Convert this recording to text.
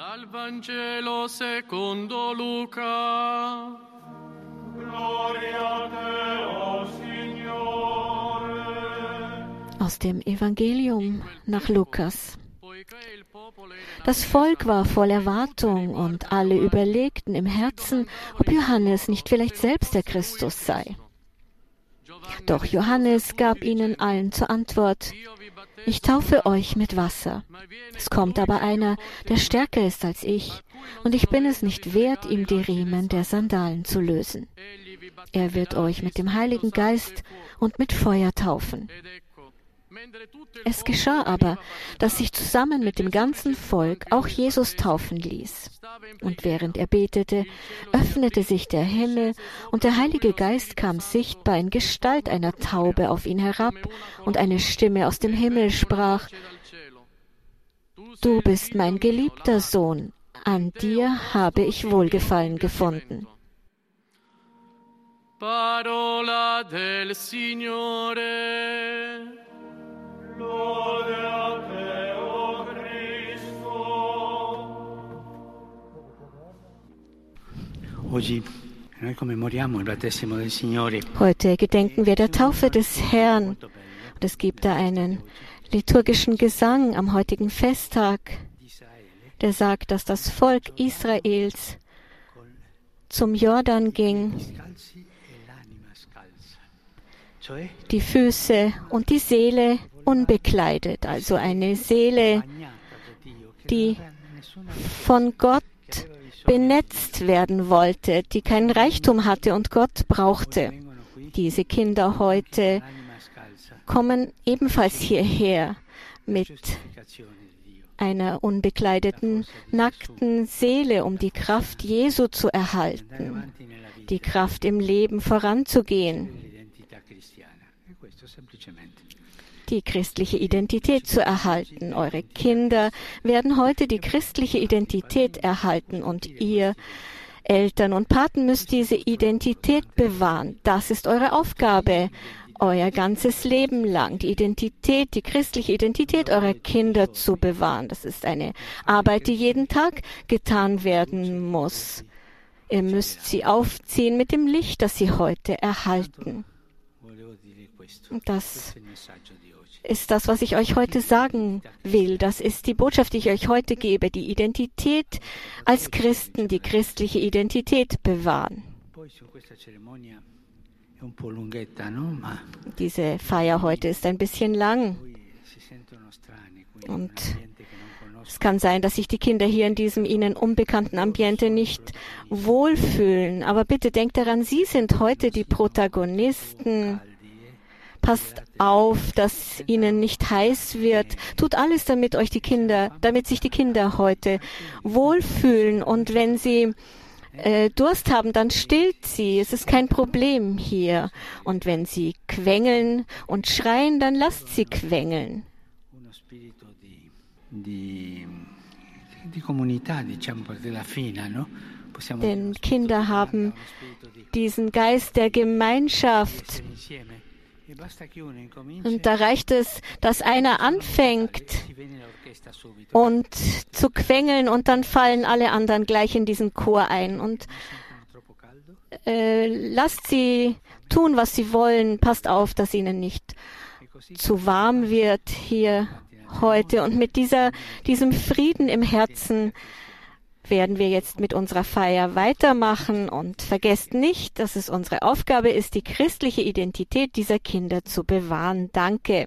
Dal Vangelo secondo Luca. Gloria a te, o Signore. Aus dem Evangelium nach Lukas. Das Volk war voll Erwartung und alle überlegten im Herzen, ob Johannes nicht vielleicht selbst der Christus sei. Doch Johannes gab ihnen allen zur Antwort, ich taufe euch mit Wasser. Es kommt aber einer, der stärker ist als ich, und ich bin es nicht wert, ihm die Riemen der Sandalen zu lösen. Er wird euch mit dem Heiligen Geist und mit Feuer taufen. Es geschah aber, dass sich zusammen mit dem ganzen Volk auch Jesus taufen ließ. Und während er betete, öffnete sich der Himmel, und der Heilige Geist kam sichtbar in Gestalt einer Taube auf ihn herab, und eine Stimme aus dem Himmel sprach, Du bist mein geliebter Sohn, an dir habe ich Wohlgefallen gefunden. Parola del Signore. Heute gedenken wir der Taufe des Herrn, und es gibt da einen liturgischen Gesang am heutigen Festtag, der sagt, dass das Volk Israels zum Jordan ging, die Füße und die Seele unbekleidet, also eine Seele, die von Gott benetzt werden wollte, die keinen Reichtum hatte und Gott brauchte. Diese Kinder heute kommen ebenfalls hierher mit einer unbekleideten, nackten Seele, um die Kraft Jesu zu erhalten, die Kraft im Leben voranzugehen, die christliche Identität zu erhalten. Eure Kinder werden heute die christliche Identität erhalten und ihr Eltern und Paten müsst diese Identität bewahren. Das ist eure Aufgabe. Euer ganzes Leben lang die Identität, die christliche Identität eurer Kinder zu bewahren. Das ist eine Arbeit, die jeden Tag getan werden muss. Ihr müsst sie aufziehen mit dem Licht, das sie heute erhalten. Das ist das, was ich euch heute sagen will. Das ist die Botschaft, die ich euch heute gebe. Die Identität als Christen, die christliche Identität bewahren. Diese Feier heute ist ein bisschen lang. Und es kann sein, dass sich die Kinder hier in diesem ihnen unbekannten Ambiente nicht wohlfühlen. Aber bitte denkt daran, sie sind heute die Protagonisten. Eh? Passt auf, dass ihnen nicht heiß wird. Tut alles, damit euch die Kinder, damit sich die Kinder heute wohlfühlen. Und wenn sie äh, Durst haben, dann stillt sie. Es ist kein Problem hier. Und wenn sie quengeln und schreien, dann lasst sie quengeln. Denn Kinder haben diesen Geist der Gemeinschaft. E Und da reicht es, dass einer anfängt und zu quengeln und dann fallen alle anderen gleich in diesen Chor ein. Und äh, lasst sie tun, was sie wollen. Passt auf, dass ihnen nicht E zu warm wird hier heute. Und mit dieser, diesem Frieden im Herzen werden wir jetzt mit unserer Feier weitermachen. Und vergesst nicht, dass es unsere Aufgabe ist, die christliche Identität dieser Kinder zu bewahren. Danke.